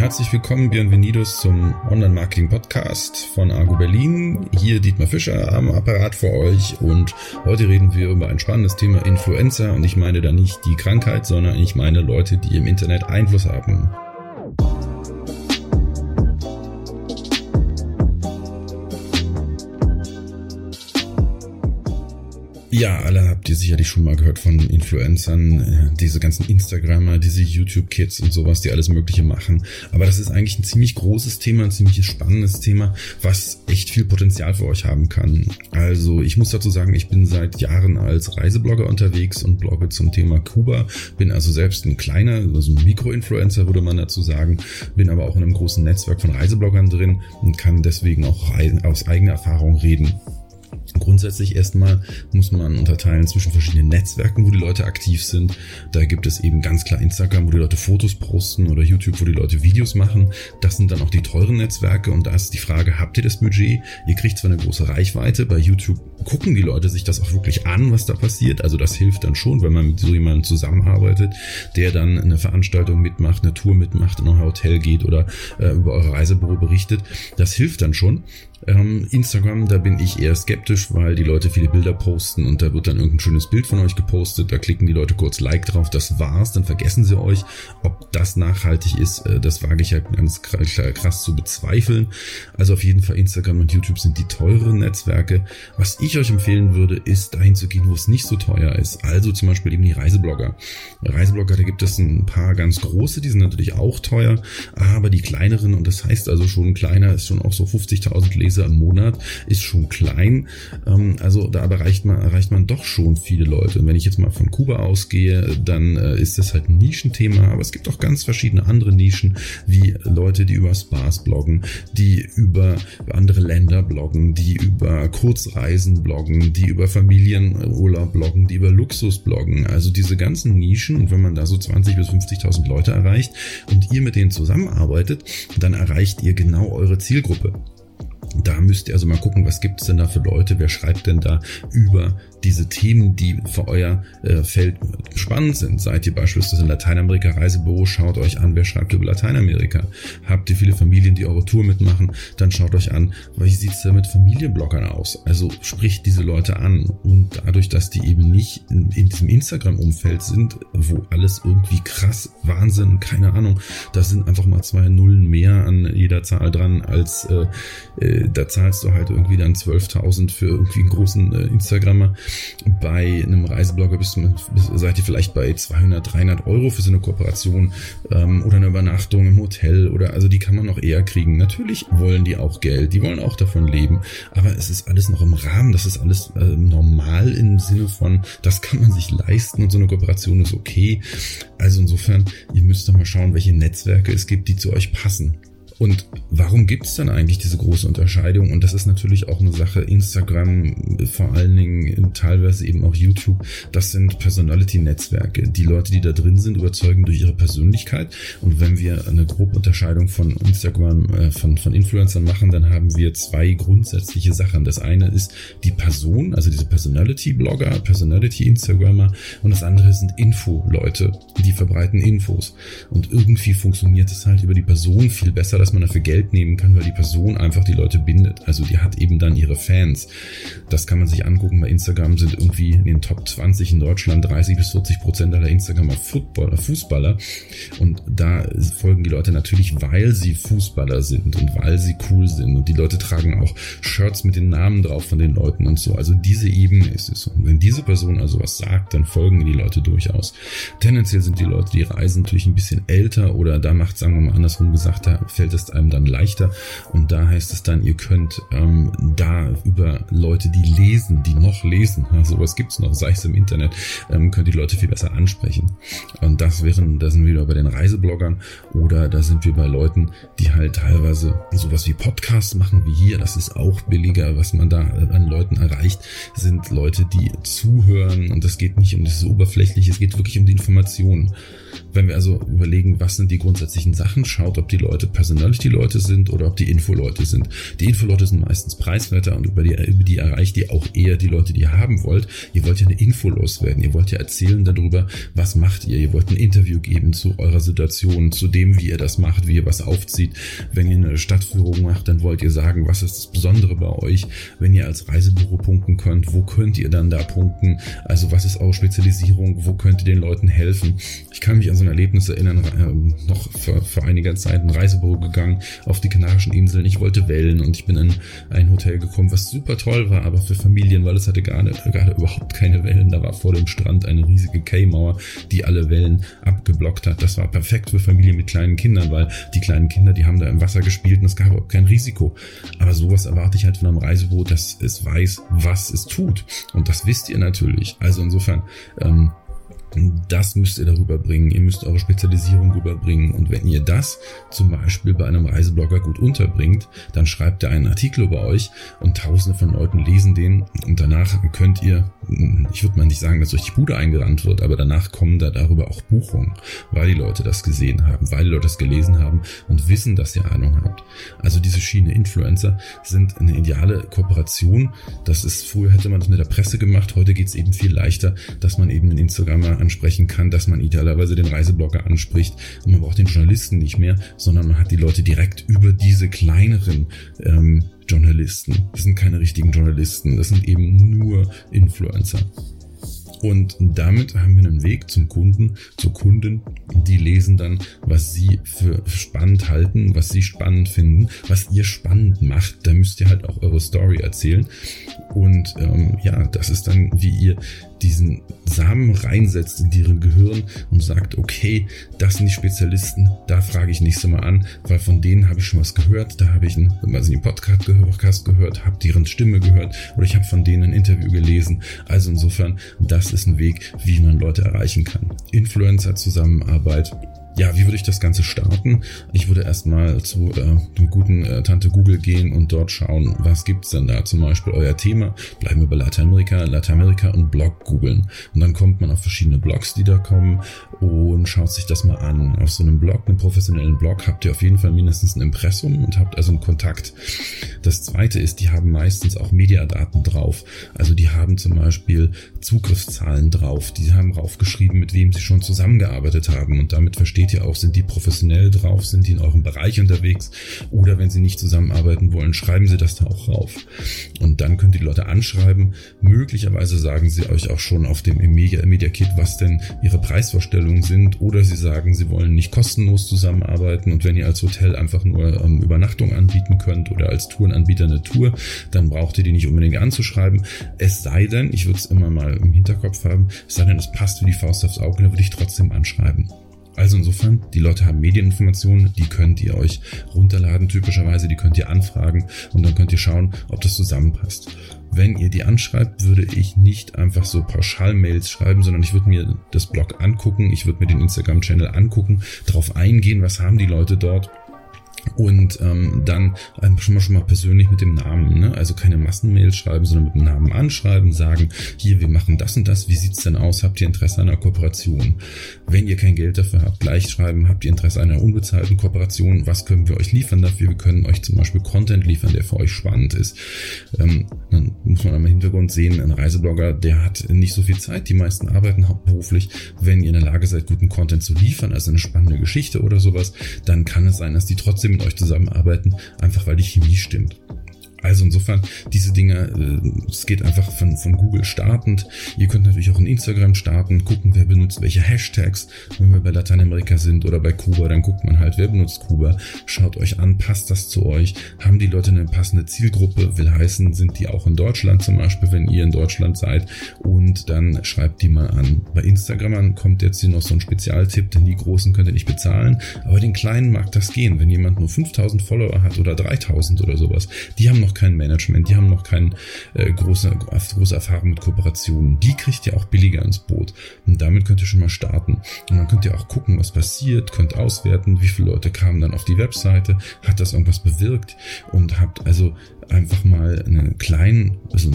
Herzlich willkommen, Bienvenidos zum Online-Marketing-Podcast von Argo Berlin. Hier Dietmar Fischer am Apparat für euch und heute reden wir über ein spannendes Thema Influencer und ich meine da nicht die Krankheit, sondern ich meine Leute, die im Internet Einfluss haben. Ja, alle habt ihr sicherlich schon mal gehört von Influencern, äh, diese ganzen Instagrammer, diese YouTube-Kids und sowas, die alles Mögliche machen. Aber das ist eigentlich ein ziemlich großes Thema, ein ziemlich spannendes Thema, was echt viel Potenzial für euch haben kann. Also ich muss dazu sagen, ich bin seit Jahren als Reiseblogger unterwegs und blogge zum Thema Kuba. Bin also selbst ein kleiner, also ein Mikro-Influencer würde man dazu sagen. Bin aber auch in einem großen Netzwerk von Reisebloggern drin und kann deswegen auch aus eigener Erfahrung reden. Grundsätzlich erstmal muss man unterteilen zwischen verschiedenen Netzwerken, wo die Leute aktiv sind. Da gibt es eben ganz klar Instagram, wo die Leute Fotos posten oder YouTube, wo die Leute Videos machen. Das sind dann auch die teuren Netzwerke und da ist die Frage, habt ihr das Budget? Ihr kriegt zwar eine große Reichweite, bei YouTube gucken die Leute sich das auch wirklich an, was da passiert. Also das hilft dann schon, wenn man mit so jemandem zusammenarbeitet, der dann eine Veranstaltung mitmacht, eine Tour mitmacht, in euer Hotel geht oder äh, über eure Reisebüro berichtet. Das hilft dann schon. Ähm, Instagram, da bin ich eher skeptisch, weil die Leute viele Bilder posten und da wird dann irgendein schönes Bild von euch gepostet, da klicken die Leute kurz Like drauf, das war's, dann vergessen sie euch. Ob das nachhaltig ist, äh, das wage ich ja ganz krass zu bezweifeln. Also auf jeden Fall Instagram und YouTube sind die teuren Netzwerke. Was ich euch empfehlen würde, ist dahin zu gehen, wo es nicht so teuer ist. Also zum Beispiel eben die Reiseblogger. Reiseblogger, da gibt es ein paar ganz große, die sind natürlich auch teuer, aber die kleineren, und das heißt also schon kleiner, ist schon auch so 50.000 Leser Leser im Monat ist schon klein. Ähm, also da erreicht man, erreicht man doch schon viele Leute. Und wenn ich jetzt mal von Kuba ausgehe, dann äh, ist das halt ein Nischenthema, aber es gibt auch ganz verschiedene andere Nischen, wie Leute, die über Spas bloggen, die über andere Länder bloggen, die über Kurzreisen bloggen, die über Familienurlaub bloggen, die über Luxus bloggen. Also diese ganzen Nischen und wenn man da so 20 bis 50.000 Leute erreicht und ihr mit denen zusammenarbeitet, dann erreicht ihr genau eure Zielgruppe. Da müsst ihr also mal gucken, was gibt's denn da für Leute, wer schreibt denn da über diese Themen, die für euer äh, Feld spannend sind. Seid ihr beispielsweise in Lateinamerika Reisebüro, schaut euch an, wer schreibt über Lateinamerika. Habt ihr viele Familien, die eure Tour mitmachen, dann schaut euch an, wie sieht's da mit Familienbloggern aus? Also spricht diese Leute an und dadurch, dass die eben nicht in, in diesem Instagram-Umfeld sind, wo alles irgendwie krass, Wahnsinn, keine Ahnung, da sind einfach mal zwei Nullen mehr an jeder Zahl dran als äh, äh da zahlst du halt irgendwie dann 12.000 für irgendwie einen großen äh, Instagrammer. Bei einem Reiseblogger bist du, seid ihr vielleicht bei 200, 300 Euro für so eine Kooperation ähm, oder eine Übernachtung im Hotel oder also die kann man noch eher kriegen. Natürlich wollen die auch Geld, die wollen auch davon leben, aber es ist alles noch im Rahmen, das ist alles äh, normal im Sinne von, das kann man sich leisten und so eine Kooperation ist okay. Also insofern, ihr müsst doch mal schauen, welche Netzwerke es gibt, die zu euch passen. Und warum gibt es dann eigentlich diese große Unterscheidung? Und das ist natürlich auch eine Sache, Instagram, vor allen Dingen teilweise eben auch YouTube, das sind Personality-Netzwerke. Die Leute, die da drin sind, überzeugen durch ihre Persönlichkeit. Und wenn wir eine grobe Unterscheidung von Instagram, äh, von, von Influencern machen, dann haben wir zwei grundsätzliche Sachen. Das eine ist die Person, also diese Personality-Blogger, Personality-Instagrammer und das andere sind Info-Leute, die verbreiten Infos. Und irgendwie funktioniert es halt über die Person viel besser, dass man dafür Geld nehmen kann, weil die Person einfach die Leute bindet. Also die hat eben dann ihre Fans. Das kann man sich angucken. Bei Instagram sind irgendwie in den Top 20 in Deutschland 30 bis 40 Prozent aller Instagramer Footballer, Fußballer. Und da folgen die Leute natürlich, weil sie Fußballer sind und weil sie cool sind. Und die Leute tragen auch Shirts mit den Namen drauf von den Leuten und so. Also diese Ebene ist es. Und wenn diese Person also was sagt, dann folgen die Leute durchaus. Tendenziell sind die Leute, die reisen, natürlich ein bisschen älter oder da macht, sagen wir mal andersrum gesagt, da fällt es es einem dann leichter. Und da heißt es dann, ihr könnt ähm, da über Leute, die lesen, die noch lesen, ja, sowas gibt's noch, sei es im Internet, ähm, könnt die Leute viel besser ansprechen. Und das wären, da sind wir wieder bei den Reisebloggern oder da sind wir bei Leuten, die halt teilweise sowas wie Podcasts machen wie hier. Das ist auch billiger, was man da an Leuten erreicht, sind Leute, die zuhören und es geht nicht um dieses Oberflächliche, es geht wirklich um die Informationen. Wenn wir also überlegen, was sind die grundsätzlichen Sachen, schaut, ob die Leute personell ehrlich die Leute sind oder ob die Infoleute sind. Die Infoleute sind meistens preiswerter und über die, über die erreicht ihr auch eher die Leute, die ihr haben wollt. Ihr wollt ja eine Info loswerden. Ihr wollt ja erzählen darüber, was macht ihr. Ihr wollt ein Interview geben zu eurer Situation, zu dem, wie ihr das macht, wie ihr was aufzieht. Wenn ihr eine Stadtführung macht, dann wollt ihr sagen, was ist das Besondere bei euch. Wenn ihr als Reisebüro punkten könnt, wo könnt ihr dann da punkten? Also was ist eure Spezialisierung? Wo könnt ihr den Leuten helfen? Ich kann mich an so ein Erlebnis erinnern, äh, noch vor, vor einiger Zeit ein Reisebüro gegangen auf die Kanarischen Inseln. Ich wollte Wellen und ich bin in ein Hotel gekommen, was super toll war, aber für Familien, weil es hatte gerade, gerade überhaupt keine Wellen. Da war vor dem Strand eine riesige K-Mauer, die alle Wellen abgeblockt hat. Das war perfekt für Familien mit kleinen Kindern, weil die kleinen Kinder, die haben da im Wasser gespielt und es gab überhaupt kein Risiko. Aber sowas erwarte ich halt von einem Reisebüro, dass es weiß, was es tut. Und das wisst ihr natürlich. Also insofern, ähm, das müsst ihr darüber bringen. Ihr müsst eure Spezialisierung rüberbringen. Und wenn ihr das zum Beispiel bei einem Reiseblogger gut unterbringt, dann schreibt er einen Artikel über euch und tausende von Leuten lesen den. Und danach könnt ihr, ich würde mal nicht sagen, dass euch die Bude eingerannt wird, aber danach kommen da darüber auch Buchungen, weil die Leute das gesehen haben, weil die Leute das gelesen haben und wissen, dass ihr Ahnung habt. Also diese Schiene Influencer sind eine ideale Kooperation. Das ist, früher hätte man das mit der Presse gemacht, heute geht es eben viel leichter, dass man eben in Instagram ansprechen kann, dass man idealerweise den Reiseblogger anspricht und man braucht den Journalisten nicht mehr, sondern man hat die Leute direkt über diese kleineren ähm, Journalisten. Das sind keine richtigen Journalisten, das sind eben nur Influencer. Und damit haben wir einen Weg zum Kunden, zur Kunden. Die lesen dann, was sie für spannend halten, was sie spannend finden, was ihr spannend macht. Da müsst ihr halt auch eure Story erzählen. Und ähm, ja, das ist dann, wie ihr diesen Samen reinsetzt in deren Gehirn und sagt, okay, das sind die Spezialisten, da frage ich nächstes Mal an, weil von denen habe ich schon was gehört, da habe ich einen, also einen Podcast gehört, habe deren Stimme gehört oder ich habe von denen ein Interview gelesen. Also insofern, das ist ein Weg, wie man Leute erreichen kann. Influencer-Zusammenarbeit ja, wie würde ich das Ganze starten? Ich würde erstmal zu äh, einer guten äh, Tante Google gehen und dort schauen, was gibt's denn da? Zum Beispiel euer Thema. Bleiben wir bei Lateinamerika, Lateinamerika und Blog googeln. Und dann kommt man auf verschiedene Blogs, die da kommen und schaut sich das mal an. Auf so einem Blog, einem professionellen Blog, habt ihr auf jeden Fall mindestens ein Impressum und habt also einen Kontakt. Das zweite ist, die haben meistens auch Mediadaten drauf. Also die haben zum Beispiel Zugriffszahlen drauf. Die haben draufgeschrieben, mit wem sie schon zusammengearbeitet haben und damit versteht steht ja auch, sind die professionell drauf, sind die in eurem Bereich unterwegs oder wenn sie nicht zusammenarbeiten wollen, schreiben sie das da auch rauf. Und dann könnt ihr die Leute anschreiben. Möglicherweise sagen sie euch auch schon auf dem Media, Kit, was denn ihre Preisvorstellungen sind oder sie sagen, sie wollen nicht kostenlos zusammenarbeiten und wenn ihr als Hotel einfach nur ähm, Übernachtung anbieten könnt oder als Tourenanbieter eine Tour, dann braucht ihr die nicht unbedingt anzuschreiben. Es sei denn, ich würde es immer mal im Hinterkopf haben, es sei denn, es passt wie die Faust aufs Auge, dann würde ich trotzdem anschreiben. Also insofern, die Leute haben Medieninformationen, die könnt ihr euch runterladen typischerweise, die könnt ihr anfragen und dann könnt ihr schauen, ob das zusammenpasst. Wenn ihr die anschreibt, würde ich nicht einfach so Pauschal-Mails schreiben, sondern ich würde mir das Blog angucken, ich würde mir den Instagram-Channel angucken, darauf eingehen, was haben die Leute dort und ähm, dann schon mal, schon mal persönlich mit dem Namen, ne? also keine Massenmails schreiben, sondern mit dem Namen anschreiben, sagen, hier, wir machen das und das, wie sieht's denn aus, habt ihr Interesse an einer Kooperation? Wenn ihr kein Geld dafür habt, gleich schreiben, habt ihr Interesse an einer unbezahlten Kooperation, was können wir euch liefern dafür? Wir können euch zum Beispiel Content liefern, der für euch spannend ist. Ähm, dann muss man im Hintergrund sehen, ein Reiseblogger, der hat nicht so viel Zeit, die meisten arbeiten hauptberuflich. Wenn ihr in der Lage seid, guten Content zu liefern, also eine spannende Geschichte oder sowas, dann kann es sein, dass die trotzdem mit euch zusammenarbeiten, einfach weil die Chemie stimmt. Also insofern, diese Dinge, äh, es geht einfach von, von Google startend. Ihr könnt natürlich auch in Instagram starten, gucken, wer benutzt welche Hashtags. Wenn wir bei Lateinamerika sind oder bei Kuba, dann guckt man halt, wer benutzt Kuba. Schaut euch an, passt das zu euch? Haben die Leute eine passende Zielgruppe? Will heißen, sind die auch in Deutschland zum Beispiel, wenn ihr in Deutschland seid? Und dann schreibt die mal an. Bei Instagram kommt jetzt hier noch so ein Spezialtipp, denn die Großen könnt ihr nicht bezahlen. Aber den Kleinen mag das gehen. Wenn jemand nur 5000 Follower hat oder 3000 oder sowas, die haben noch noch kein Management, die haben noch keine äh, große, große Erfahrung mit Kooperationen. Die kriegt ihr auch billiger ins Boot. Und damit könnt ihr schon mal starten. Und dann könnt ihr auch gucken, was passiert, könnt auswerten, wie viele Leute kamen dann auf die Webseite, hat das irgendwas bewirkt und habt also einfach mal einen kleinen, also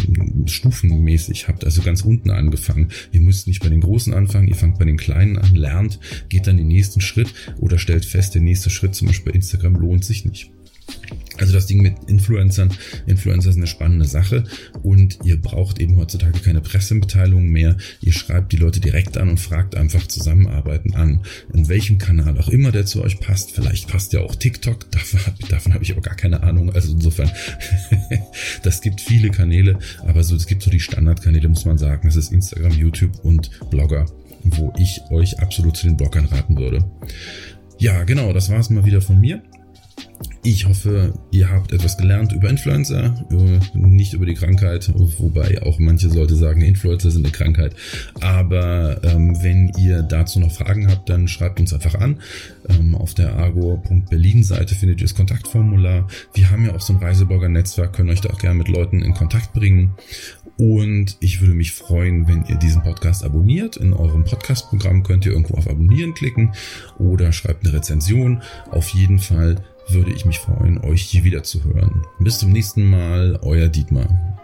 stufenmäßig habt, also ganz unten angefangen. Ihr müsst nicht bei den Großen anfangen, ihr fangt bei den Kleinen an, lernt, geht dann den nächsten Schritt oder stellt fest, der nächste Schritt zum Beispiel bei Instagram lohnt sich nicht. Also das Ding mit Influencern, Influencer ist eine spannende Sache und ihr braucht eben heutzutage keine Pressemitteilungen mehr. Ihr schreibt die Leute direkt an und fragt einfach Zusammenarbeiten an. In welchem Kanal auch immer der zu euch passt. Vielleicht passt ja auch TikTok, davon, davon habe ich aber gar keine Ahnung. Also insofern, das gibt viele Kanäle, aber so, es gibt so die Standardkanäle, muss man sagen. Das ist Instagram, YouTube und Blogger, wo ich euch absolut zu den Bloggern raten würde. Ja, genau, das war es mal wieder von mir. Ich hoffe, ihr habt etwas gelernt über Influencer, nicht über die Krankheit, wobei auch manche Leute sagen, Influencer sind eine Krankheit. Aber ähm, wenn ihr dazu noch Fragen habt, dann schreibt uns einfach an. Ähm, auf der argo.berlin-Seite findet ihr das Kontaktformular. Wir haben ja auch so ein Reiseblogger-Netzwerk, können euch da auch gerne mit Leuten in Kontakt bringen. Und ich würde mich freuen, wenn ihr diesen Podcast abonniert. In eurem Podcast-Programm könnt ihr irgendwo auf Abonnieren klicken oder schreibt eine Rezension. Auf jeden Fall würde ich mich freuen, euch hier wieder zu hören. Bis zum nächsten Mal, euer Dietmar.